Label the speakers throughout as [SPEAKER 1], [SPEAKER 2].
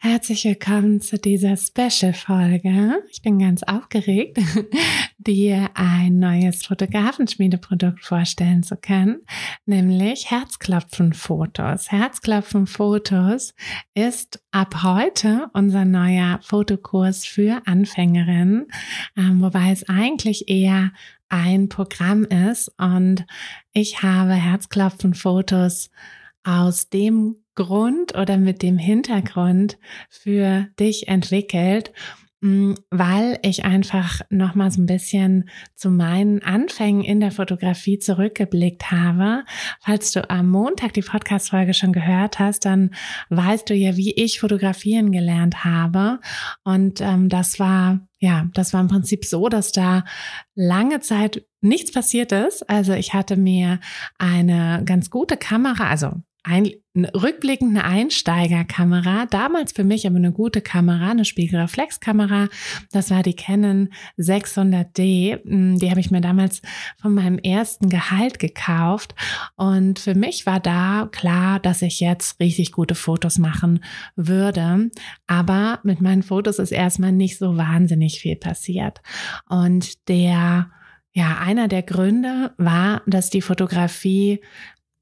[SPEAKER 1] Herzlich willkommen zu dieser Special-Folge. Ich bin ganz aufgeregt, dir ein neues Fotografenschmiedeprodukt vorstellen zu können, nämlich Herzklopfen-Fotos. Herzklopfen-Fotos ist ab heute unser neuer Fotokurs für Anfängerinnen, ähm, wobei es eigentlich eher ein Programm ist und ich habe Herzklopfen-Fotos aus dem Grund oder mit dem Hintergrund für dich entwickelt, mm, weil ich einfach noch mal so ein bisschen zu meinen Anfängen in der Fotografie zurückgeblickt habe. Falls du am Montag die Podcast Folge schon gehört hast, dann weißt du ja, wie ich fotografieren gelernt habe und ähm, das war ja, das war im Prinzip so, dass da lange Zeit nichts passiert ist. Also ich hatte mir eine ganz gute Kamera, also ein, rückblickend eine Einsteigerkamera, damals für mich aber eine gute Kamera, eine Spiegelreflexkamera. Das war die Canon 600D. Hm, die habe ich mir damals von meinem ersten Gehalt gekauft. Und für mich war da klar, dass ich jetzt richtig gute Fotos machen würde. Aber mit meinen Fotos ist erstmal nicht so wahnsinnig viel passiert. Und der ja, einer der Gründe war, dass die Fotografie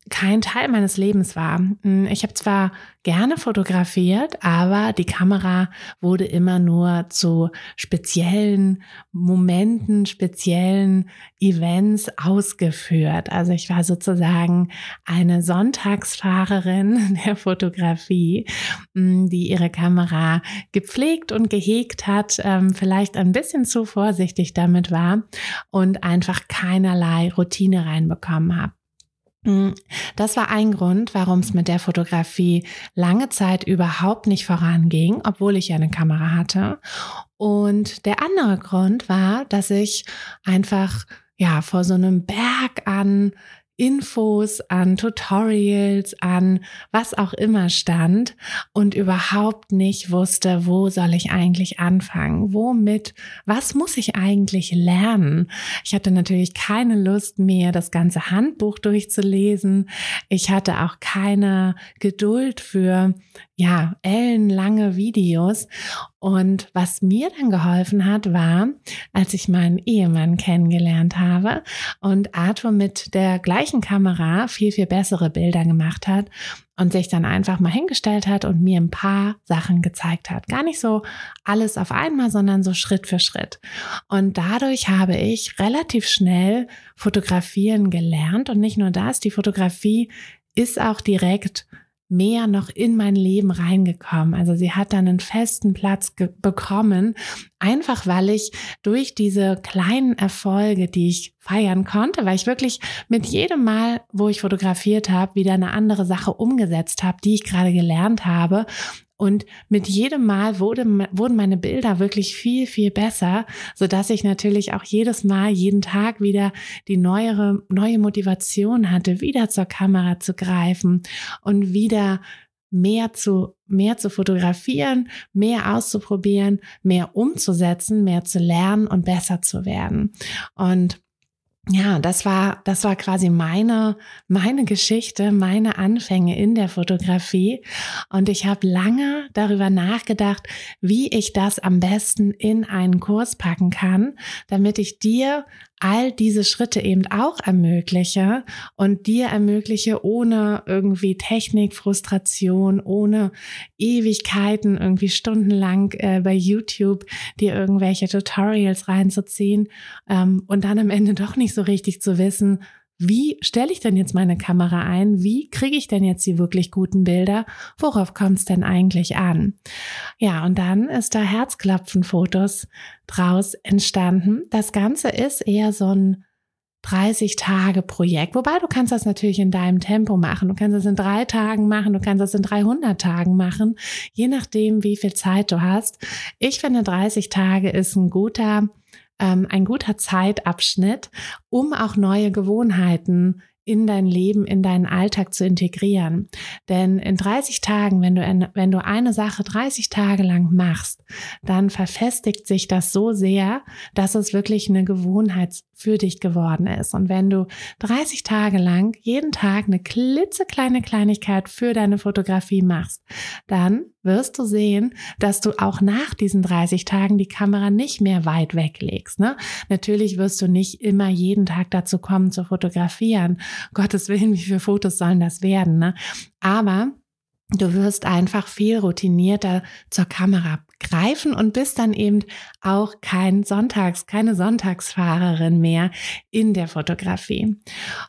[SPEAKER 1] kein Teil meines Lebens war. Hm, ich habe zwar gerne fotografiert, aber die Kamera wurde immer nur zu speziellen Momenten, speziellen Events ausgeführt. Also ich war sozusagen eine Sonntagsfahrerin der Fotografie, hm, die ihre Kamera gepflegt und gehegt hat, ähm, vielleicht ein bisschen zu vorsichtig damit war und einfach keinerlei Routine reinbekommen habe. Mm, das war ein Grund, warum es mit der Fotografie lange Zeit überhaupt nicht voranging, obwohl ich ja eine Kamera hatte. Und der andere Grund war, dass ich einfach ja vor so einem Berg an Infos, an Tutorials, an was auch immer stand und überhaupt nicht wusste, wo soll ich eigentlich anfangen? Womit? Was muss ich eigentlich lernen? Ich hatte natürlich keine Lust mehr, das ganze Handbuch durchzulesen. Ich hatte auch keine Geduld für, ja, ellenlange Videos. Und was mir dann geholfen hat, war, als ich meinen Ehemann kennengelernt habe und Arthur mit der gleichen Kamera viel, viel bessere Bilder gemacht hat und sich dann einfach mal hingestellt hat und mir ein paar Sachen gezeigt hat. Gar nicht so alles auf einmal, sondern so Schritt für Schritt. Und dadurch habe ich relativ schnell fotografieren gelernt und nicht nur das, die Fotografie ist auch direkt mehr noch in mein Leben reingekommen. Also sie hat dann einen festen Platz bekommen, einfach weil ich durch diese kleinen Erfolge, die ich feiern konnte, weil ich wirklich mit jedem Mal, wo ich fotografiert habe, wieder eine andere Sache umgesetzt habe, die ich gerade gelernt habe und mit jedem Mal wurde, wurden meine Bilder wirklich viel, viel besser, so dass ich natürlich auch jedes Mal, jeden Tag wieder die neuere, neue Motivation hatte, wieder zur Kamera zu greifen und wieder mehr zu, mehr zu fotografieren, mehr auszuprobieren, mehr umzusetzen, mehr zu lernen und besser zu werden. Und ja, das war, das war quasi meine, meine Geschichte, meine Anfänge in der Fotografie. Und ich habe lange darüber nachgedacht, wie ich das am besten in einen Kurs packen kann, damit ich dir all diese Schritte eben auch ermögliche und dir ermögliche, ohne irgendwie Technik, Frustration, ohne Ewigkeiten, irgendwie stundenlang äh, bei YouTube dir irgendwelche Tutorials reinzuziehen ähm, und dann am Ende doch nicht so richtig zu wissen, wie stelle ich denn jetzt meine Kamera ein? Wie kriege ich denn jetzt die wirklich guten Bilder? Worauf kommt es denn eigentlich an? Ja, und dann ist da Herzklopfen-Fotos draus entstanden. Das Ganze ist eher so ein 30 Tage Projekt. Wobei du kannst das natürlich in deinem Tempo machen. Du kannst das in drei Tagen machen. Du kannst das in 300 Tagen machen. Je nachdem, wie viel Zeit du hast. Ich finde 30 Tage ist ein guter ähm, ein guter Zeitabschnitt, um auch neue Gewohnheiten in dein Leben, in deinen Alltag zu integrieren. Denn in 30 Tagen, wenn du, wenn du eine Sache 30 Tage lang machst, dann verfestigt sich das so sehr, dass es wirklich eine Gewohnheit für dich geworden ist. Und wenn du 30 Tage lang jeden Tag eine klitzekleine Kleinigkeit für deine Fotografie machst, dann wirst du sehen, dass du auch nach diesen 30 Tagen die Kamera nicht mehr weit weglegst. Ne? Natürlich wirst du nicht immer jeden Tag dazu kommen zu fotografieren. Gottes Willen, wie viele Fotos sollen das werden? Ne? Aber Du wirst einfach viel routinierter zur Kamera greifen und bist dann eben auch kein Sonntags, keine Sonntagsfahrerin mehr in der Fotografie.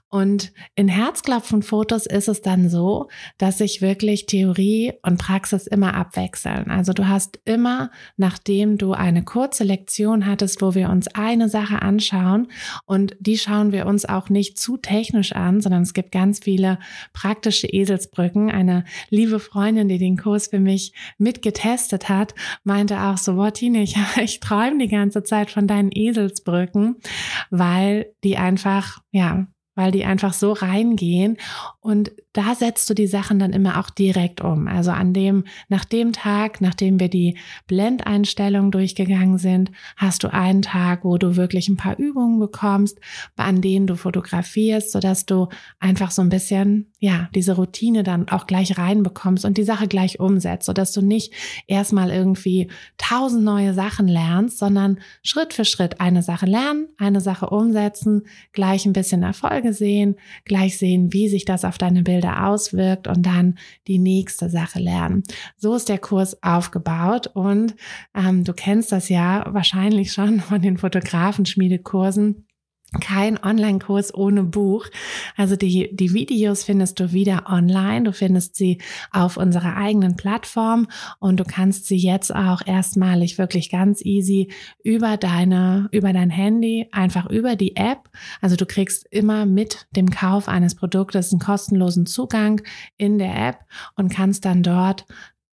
[SPEAKER 1] Und in Herzklopfen-Fotos ist es dann so, dass sich wirklich Theorie und Praxis immer abwechseln. Also du hast immer, nachdem du eine kurze Lektion hattest, wo wir uns eine Sache anschauen und die schauen wir uns auch nicht zu technisch an, sondern es gibt ganz viele praktische Eselsbrücken. Eine liebe Freundin, die den Kurs für mich mitgetestet hat, meinte auch so, boah, ich, ich träume die ganze Zeit von deinen Eselsbrücken, weil die einfach, ja, weil die einfach so reingehen und da setzt du die Sachen dann immer auch direkt um. Also an dem, nach dem Tag, nachdem wir die Blendeinstellungen durchgegangen sind, hast du einen Tag, wo du wirklich ein paar Übungen bekommst, an denen du fotografierst, sodass du einfach so ein bisschen, ja, diese Routine dann auch gleich reinbekommst und die Sache gleich umsetzt, sodass du nicht erstmal irgendwie tausend neue Sachen lernst, sondern Schritt für Schritt eine Sache lernen, eine Sache umsetzen, gleich ein bisschen Erfolge sehen, gleich sehen, wie sich das auf deine Bilder auswirkt und dann die nächste Sache lernen. So ist der Kurs aufgebaut und ähm, du kennst das ja wahrscheinlich schon von den Fotografenschmiedekursen kein Online-Kurs ohne Buch. Also die, die Videos findest du wieder online. Du findest sie auf unserer eigenen Plattform und du kannst sie jetzt auch erstmalig wirklich ganz easy über deine, über dein Handy, einfach über die App. Also du kriegst immer mit dem Kauf eines Produktes einen kostenlosen Zugang in der App und kannst dann dort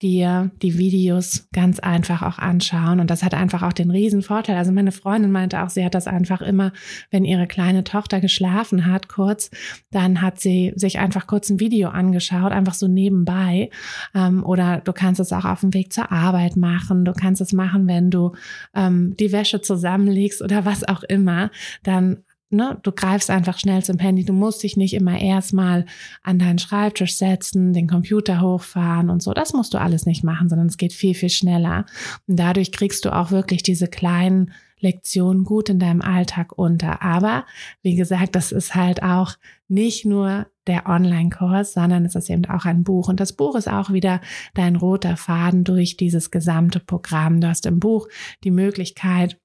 [SPEAKER 1] dir die Videos ganz einfach auch anschauen. Und das hat einfach auch den riesen Vorteil. Also meine Freundin meinte auch, sie hat das einfach immer, wenn ihre kleine Tochter geschlafen hat, kurz, dann hat sie sich einfach kurz ein Video angeschaut, einfach so nebenbei. Ähm, oder du kannst es auch auf dem Weg zur Arbeit machen. Du kannst es machen, wenn du ähm, die Wäsche zusammenlegst oder was auch immer. Dann ne, du greifst einfach schnell zum Handy. Du musst dich nicht immer erstmal an deinen Schreibtisch setzen, den Computer hochfahren und so. Das musst du alles nicht machen, sondern es geht viel, viel schneller. Und dadurch kriegst du auch wirklich diese kleinen Lektionen gut in deinem Alltag unter. Aber wie gesagt, das ist halt auch nicht nur der Online-Kurs, sondern es ist eben auch ein Buch. Und das Buch ist auch wieder dein roter Faden durch dieses gesamte Programm. Du hast im Buch die Möglichkeit,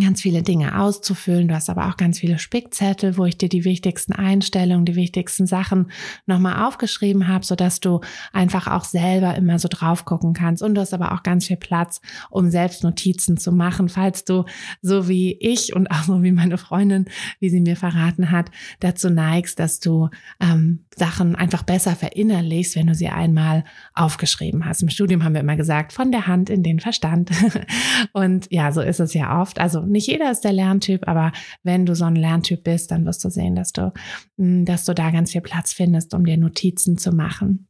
[SPEAKER 1] ganz viele Dinge auszufüllen. Du hast aber auch ganz viele Spickzettel, wo ich dir die wichtigsten Einstellungen, die wichtigsten Sachen nochmal aufgeschrieben habe, sodass du einfach auch selber immer so drauf gucken kannst. Und du hast aber auch ganz viel Platz, um selbst Notizen zu machen, falls du so wie ich und auch so wie meine Freundin, wie sie mir verraten hat, dazu neigst, dass du ähm, Sachen einfach besser verinnerlichst, wenn du sie einmal aufgeschrieben hast. Im Studium haben wir immer gesagt, von der Hand in den Verstand. und ja, so ist es ja oft. Also nicht jeder ist der Lerntyp, aber wenn du so ein Lerntyp bist, dann wirst du sehen, dass du, mm, dass du da ganz viel Platz findest, um dir Notizen zu machen.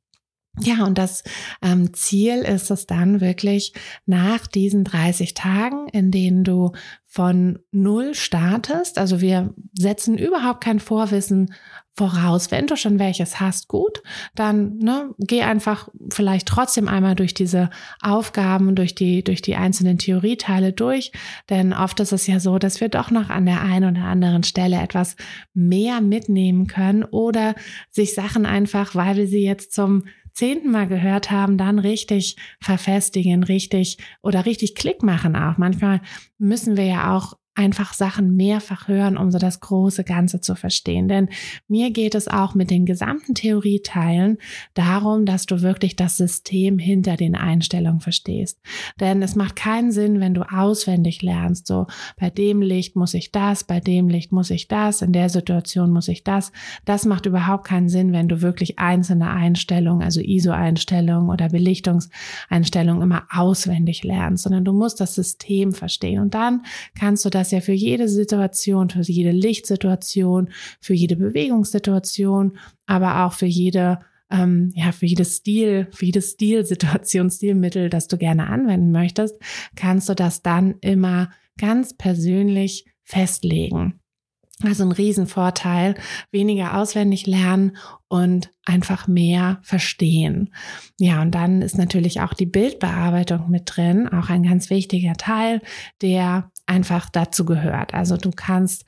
[SPEAKER 1] Ja, und das ähm, Ziel ist es dann wirklich nach diesen 30 Tagen, in denen du von Null startest. Also wir setzen überhaupt kein Vorwissen voraus. Wenn du schon welches hast, gut, dann ne, geh einfach vielleicht trotzdem einmal durch diese Aufgaben, durch die, durch die einzelnen Theorieteile durch. Denn oft ist es ja so, dass wir doch noch an der einen oder anderen Stelle etwas mehr mitnehmen können oder sich Sachen einfach, weil wir sie jetzt zum zehnten Mal gehört haben, dann richtig verfestigen, richtig oder richtig Klick machen auch. Manchmal müssen wir ja auch einfach Sachen mehrfach hören, um so das große Ganze zu verstehen. Denn mir geht es auch mit den gesamten Theorieteilen darum, dass du wirklich das System hinter den Einstellungen verstehst. Denn es macht keinen Sinn, wenn du auswendig lernst, so bei dem Licht muss ich das, bei dem Licht muss ich das, in der Situation muss ich das. Das macht überhaupt keinen Sinn, wenn du wirklich einzelne Einstellungen, also ISO-Einstellungen oder Belichtungseinstellungen immer auswendig lernst, sondern du musst das System verstehen. Und dann kannst du das ja für jede Situation, für jede Lichtsituation, für jede Bewegungssituation, aber auch für jede ähm, ja, für jedes Stil, für jedes Stilsituation, Stilmittel, das du gerne anwenden möchtest, kannst du das dann immer ganz persönlich festlegen. Also ein Riesenvorteil, weniger auswendig lernen und einfach mehr verstehen. Ja, und dann ist natürlich auch die Bildbearbeitung mit drin, auch ein ganz wichtiger Teil, der einfach dazu gehört. Also du kannst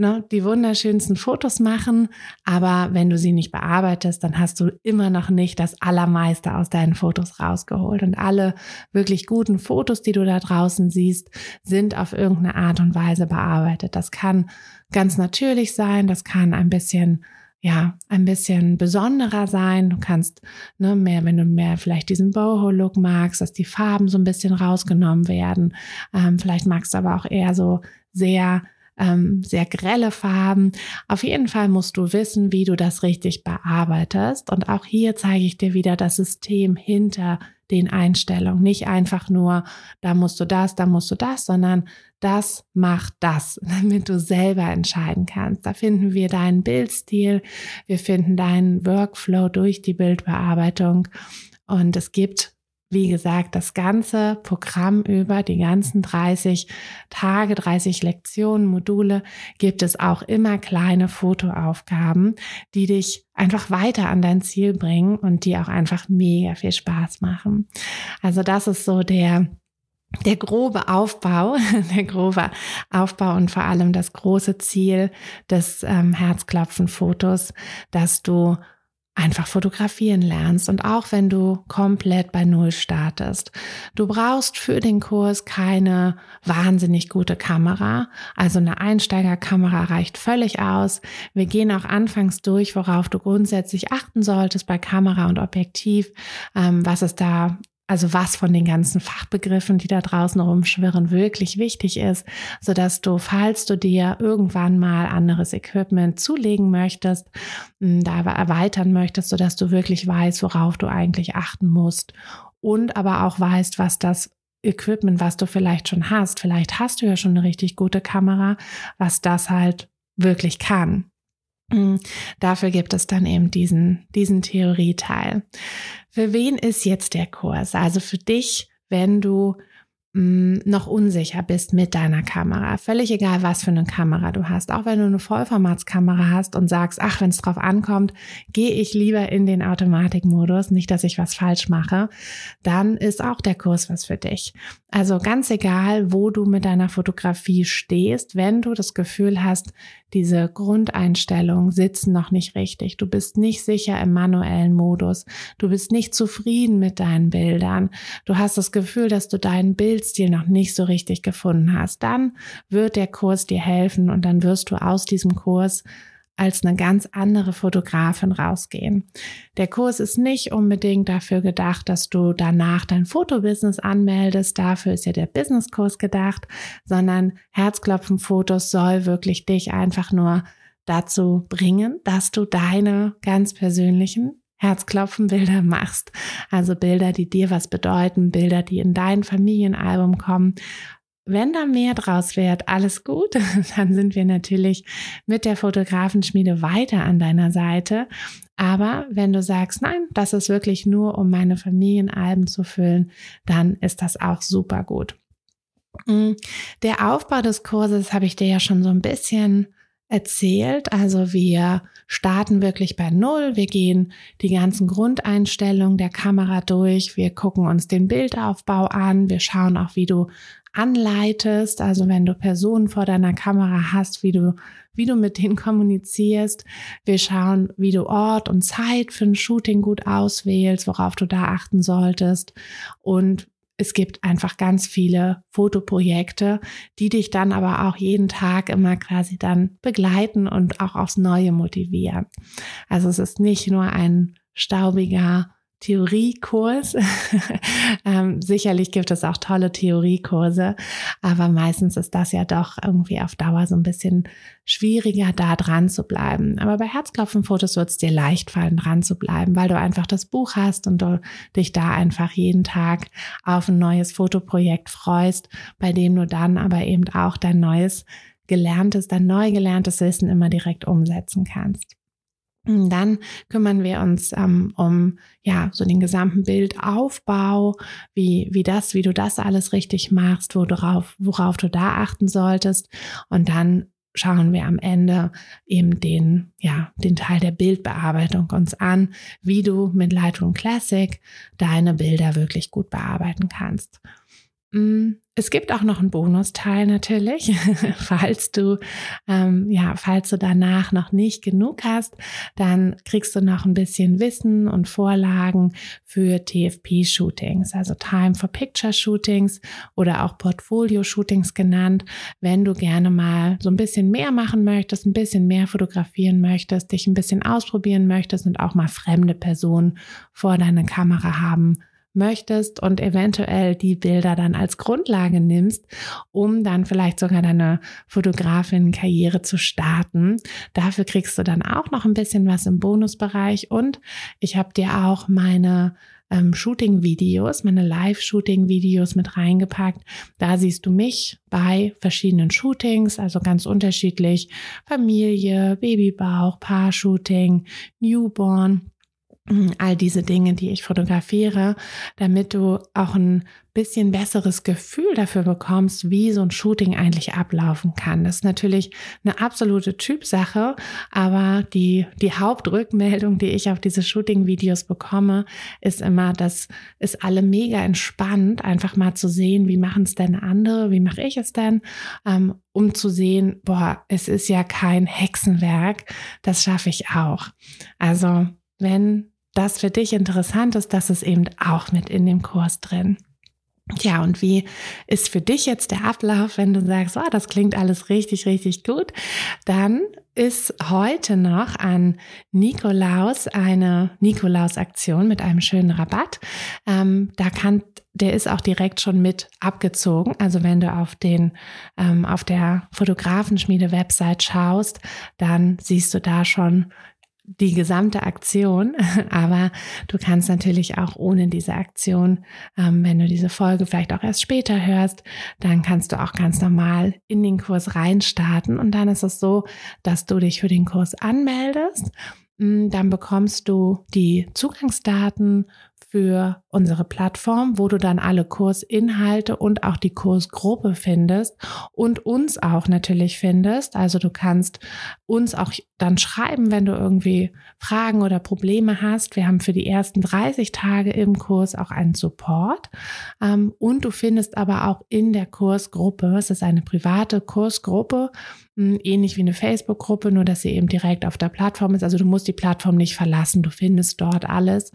[SPEAKER 1] ne, die wunderschönsten Fotos machen, aber wenn du sie nicht bearbeitest, dann hast du immer noch nicht das Allermeiste aus deinen Fotos rausgeholt. Und alle wirklich guten Fotos, die du da draußen siehst, sind auf irgendeine Art und Weise bearbeitet. Das kann ganz natürlich sein, das kann ein bisschen ja, ein bisschen besonderer sein. Du kannst ne, mehr, wenn du mehr vielleicht diesen Boho-Look magst, dass die Farben so ein bisschen rausgenommen werden. Ähm, vielleicht magst du aber auch eher so sehr ähm, sehr grelle Farben. Auf jeden Fall musst du wissen, wie du das richtig bearbeitest. Und auch hier zeige ich dir wieder das System hinter den Einstellungen. Nicht einfach nur, da musst du das, da musst du das, sondern das macht das, damit du selber entscheiden kannst. Da finden wir deinen Bildstil, wir finden deinen Workflow durch die Bildbearbeitung. Und es gibt wie gesagt, das ganze Programm über die ganzen 30 Tage, 30 Lektionen, Module gibt es auch immer kleine Fotoaufgaben, die dich einfach weiter an dein Ziel bringen und die auch einfach mega viel Spaß machen. Also das ist so der der grobe Aufbau, der grobe Aufbau und vor allem das große Ziel des ähm, Herzklopfen-Fotos, dass du einfach fotografieren lernst und auch wenn du komplett bei Null startest. Du brauchst für den Kurs keine wahnsinnig gute Kamera, also eine Einsteigerkamera reicht völlig aus. Wir gehen auch anfangs durch, worauf du grundsätzlich achten solltest bei Kamera und Objektiv, ähm, was es da also was von den ganzen Fachbegriffen, die da draußen rumschwirren, wirklich wichtig ist, so dass du, falls du dir irgendwann mal anderes Equipment zulegen möchtest, da erweitern möchtest, so dass du wirklich weißt, worauf du eigentlich achten musst und aber auch weißt, was das Equipment, was du vielleicht schon hast, vielleicht hast du ja schon eine richtig gute Kamera, was das halt wirklich kann. Mm, dafür gibt es dann eben diesen, diesen Theorieteil. Für wen ist jetzt der Kurs? Also für dich, wenn du Mm, noch unsicher bist mit deiner Kamera. Völlig egal, was für eine Kamera du hast. Auch wenn du eine Vollformatskamera hast und sagst, ach, wenn es drauf ankommt, gehe ich lieber in den Automatikmodus, nicht, dass ich was falsch mache, dann ist auch der Kurs was für dich. Also ganz egal, wo du mit deiner Fotografie stehst, wenn du das Gefühl hast, diese Grundeinstellungen sitzen noch nicht richtig. Du bist nicht sicher im manuellen Modus. Du bist nicht zufrieden mit deinen Bildern. Du hast das Gefühl, dass du dein Bild Bildstil noch nicht so richtig gefunden hast, dann wird der Kurs dir helfen und dann wirst du aus diesem Kurs als eine ganz andere Fotografin rausgehen. Der Kurs ist nicht unbedingt dafür gedacht, dass du danach dein Fotobusiness anmeldest. Dafür ist ja der Businesskurs gedacht, sondern Herzklopfen Fotos soll wirklich dich einfach nur dazu bringen, dass du deine ganz persönlichen Herzklopfen-Bilder machst. Also Bilder, die dir was bedeuten, Bilder, die in dein Familienalbum kommen. Wenn da mehr draus wird, alles gut, dann sind wir natürlich mit der Fotografenschmiede weiter an deiner Seite. Aber wenn du sagst, nein, das ist wirklich nur, um meine Familienalben zu füllen, dann ist das auch super gut. Mm, der Aufbau des Kurses habe ich dir ja schon so ein bisschen erzählt. Also wir starten wirklich bei Null. Wir gehen die ganzen Grundeinstellungen der Kamera durch. Wir gucken uns den Bildaufbau an. Wir schauen auch, wie du anleitest. Also wenn du Personen vor deiner Kamera hast, wie du, wie du mit denen kommunizierst. Wir schauen, wie du Ort und Zeit für ein Shooting gut auswählst, worauf du da achten solltest. Und es gibt einfach ganz viele Fotoprojekte, die dich dann aber auch jeden Tag immer quasi dann begleiten und auch aufs Neue motivieren. Also es ist nicht nur ein staubiger Theoriekurs. ähm, sicherlich gibt es auch tolle Theoriekurse, aber meistens ist das ja doch irgendwie auf Dauer so ein bisschen schwieriger, da dran zu bleiben. Aber bei Herzklopfenfotos wird es dir leicht fallen, dran zu bleiben, weil du einfach das Buch hast und du dich da einfach jeden Tag auf ein neues Fotoprojekt freust, bei dem du dann aber eben auch dein neues gelerntes, dein neu gelerntes Wissen immer direkt umsetzen kannst. Dann kümmern wir uns ähm, um ja so den gesamten Bildaufbau, wie wie das, wie du das alles richtig machst, worauf worauf du da achten solltest und dann schauen wir am Ende eben den ja den Teil der Bildbearbeitung uns an, wie du mit Lightroom Classic deine Bilder wirklich gut bearbeiten kannst. Mm, es gibt auch noch einen Bonusteil natürlich, falls du ähm, ja, falls du danach noch nicht genug hast, dann kriegst du noch ein bisschen Wissen und Vorlagen für TFP-Shootings, also Time for Picture Shootings oder auch Portfolio-Shootings genannt. Wenn du gerne mal so ein bisschen mehr machen möchtest, ein bisschen mehr fotografieren möchtest, dich ein bisschen ausprobieren möchtest und auch mal fremde Personen vor deiner Kamera haben möchtest und eventuell die Bilder dann als Grundlage nimmst, um dann vielleicht sogar deine Fotografin-Karriere zu starten. Dafür kriegst du dann auch noch ein bisschen was im Bonusbereich und ich habe dir auch meine ähm, Shooting-Videos, meine Live-Shooting-Videos mit reingepackt. Da siehst du mich bei verschiedenen Shootings, also ganz unterschiedlich. Familie, Babybauch, Paar-Shooting, Newborn all diese Dinge, die ich fotografiere, damit du auch ein bisschen besseres Gefühl dafür bekommst, wie so ein Shooting eigentlich ablaufen kann. Das ist natürlich eine absolute Typsache, aber die, die Hauptrückmeldung, die ich auf diese Shooting-Videos bekomme, ist immer, dass es alle mega entspannt, einfach mal zu sehen, wie machen es denn andere, wie mache ich es denn, ähm, um zu sehen, boah, es ist ja kein Hexenwerk, das schaffe ich auch. Also wenn das für dich interessant ist, das ist eben auch mit in dem Kurs drin. Ja, und wie ist für dich jetzt der Ablauf, wenn du sagst, oh, das klingt alles richtig, richtig gut? Dann ist heute noch an Nikolaus eine Nikolaus-Aktion mit einem schönen Rabatt. Ähm, da kann, der ist auch direkt schon mit abgezogen. Also wenn du auf den, ähm, auf der Fotografenschmiede-Website schaust, dann siehst du da schon die gesamte Aktion, aber du kannst natürlich auch ohne diese Aktion, ähm, wenn du diese Folge vielleicht auch erst später hörst, dann kannst du auch ganz normal in den Kurs reinstarten und dann ist es so, dass du dich für den Kurs anmeldest. Mm, dann bekommst du die Zugangsdaten für unsere Plattform, wo du dann alle Kursinhalte und auch die Kursgruppe findest und uns auch natürlich findest. Also du kannst uns auch dann schreiben, wenn du irgendwie Fragen oder Probleme hast. Wir haben für die ersten 30 Tage im Kurs auch einen Support. Ähm, und du findest aber auch in der Kursgruppe, es ist eine private Kursgruppe, ähnlich wie eine Facebook-Gruppe, nur dass sie eben direkt auf der Plattform ist. Also du musst die Plattform nicht verlassen, du findest dort alles.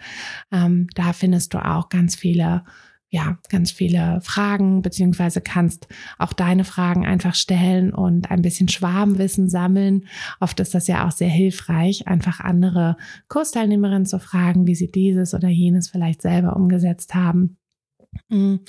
[SPEAKER 1] Ähm, da findest du auch ganz viele ja, ganz viele Fragen, beziehungsweise kannst auch deine Fragen einfach stellen und ein bisschen Schwarmwissen sammeln. Oft ist das ja auch sehr hilfreich, einfach andere Kursteilnehmerinnen zu fragen, wie sie dieses oder jenes vielleicht selber umgesetzt haben. Hm.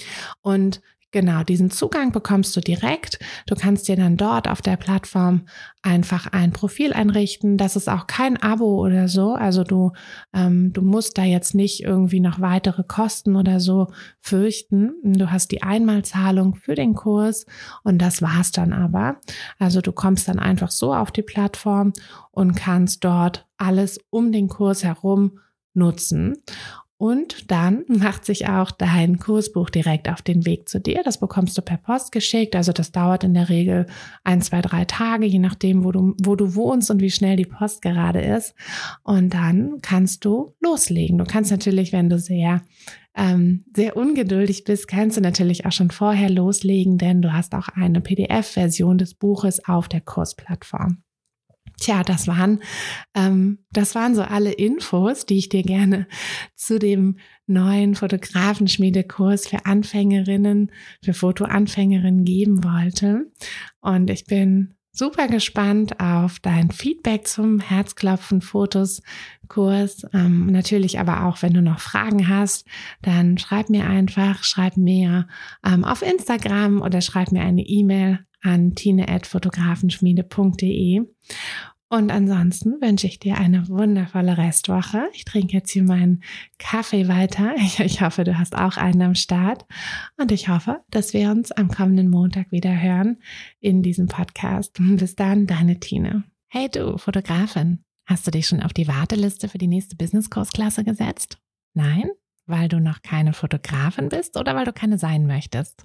[SPEAKER 1] Und Genau, diesen Zugang bekommst du direkt. Du kannst dir dann dort auf der Plattform einfach ein Profil einrichten. Das ist auch kein Abo oder so. Also du, ähm, du musst da jetzt nicht irgendwie noch weitere Kosten oder so fürchten. Du hast die Einmalzahlung für den Kurs und das war's dann aber. Also du kommst dann einfach so auf die Plattform und kannst dort alles um den Kurs herum nutzen. Und dann macht sich auch dein Kursbuch direkt auf den Weg zu dir. Das bekommst du per Post geschickt. Also das dauert in der Regel ein, zwei, drei Tage, je nachdem, wo du, wo du wohnst und wie schnell die Post gerade ist. Und dann kannst du loslegen. Du kannst natürlich, wenn du sehr ähm, sehr ungeduldig bist, kannst du natürlich auch schon vorher loslegen, denn du hast auch eine PDF-Version des Buches auf der Kursplattform. Tja, das waren, ähm, das waren so alle Infos, die ich dir gerne zu dem neuen Fotografenschmiedekurs für Anfängerinnen, für Fotoanfängerinnen geben wollte. Und ich bin super gespannt auf dein Feedback zum Herzklopfen Fotos Kurs. Ähm, natürlich aber auch, wenn du noch Fragen hast, dann schreib mir einfach, schreib mir ähm, auf Instagram oder schreib mir eine E-Mail an tine.fotografenschmiede.de. Und ansonsten wünsche ich dir eine wundervolle Restwoche. Ich trinke jetzt hier meinen Kaffee weiter. Ich, ich, hoffe, du hast auch einen am Start. Und ich hoffe, dass wir uns am kommenden Montag wieder hören in diesem Podcast. Bis dann, deine Tine. Hey du, Fotografin. Hast du dich schon auf die Warteliste für die nächste Business-Kursklasse gesetzt? Nein? Weil du noch keine Fotografin bist oder weil du keine sein möchtest?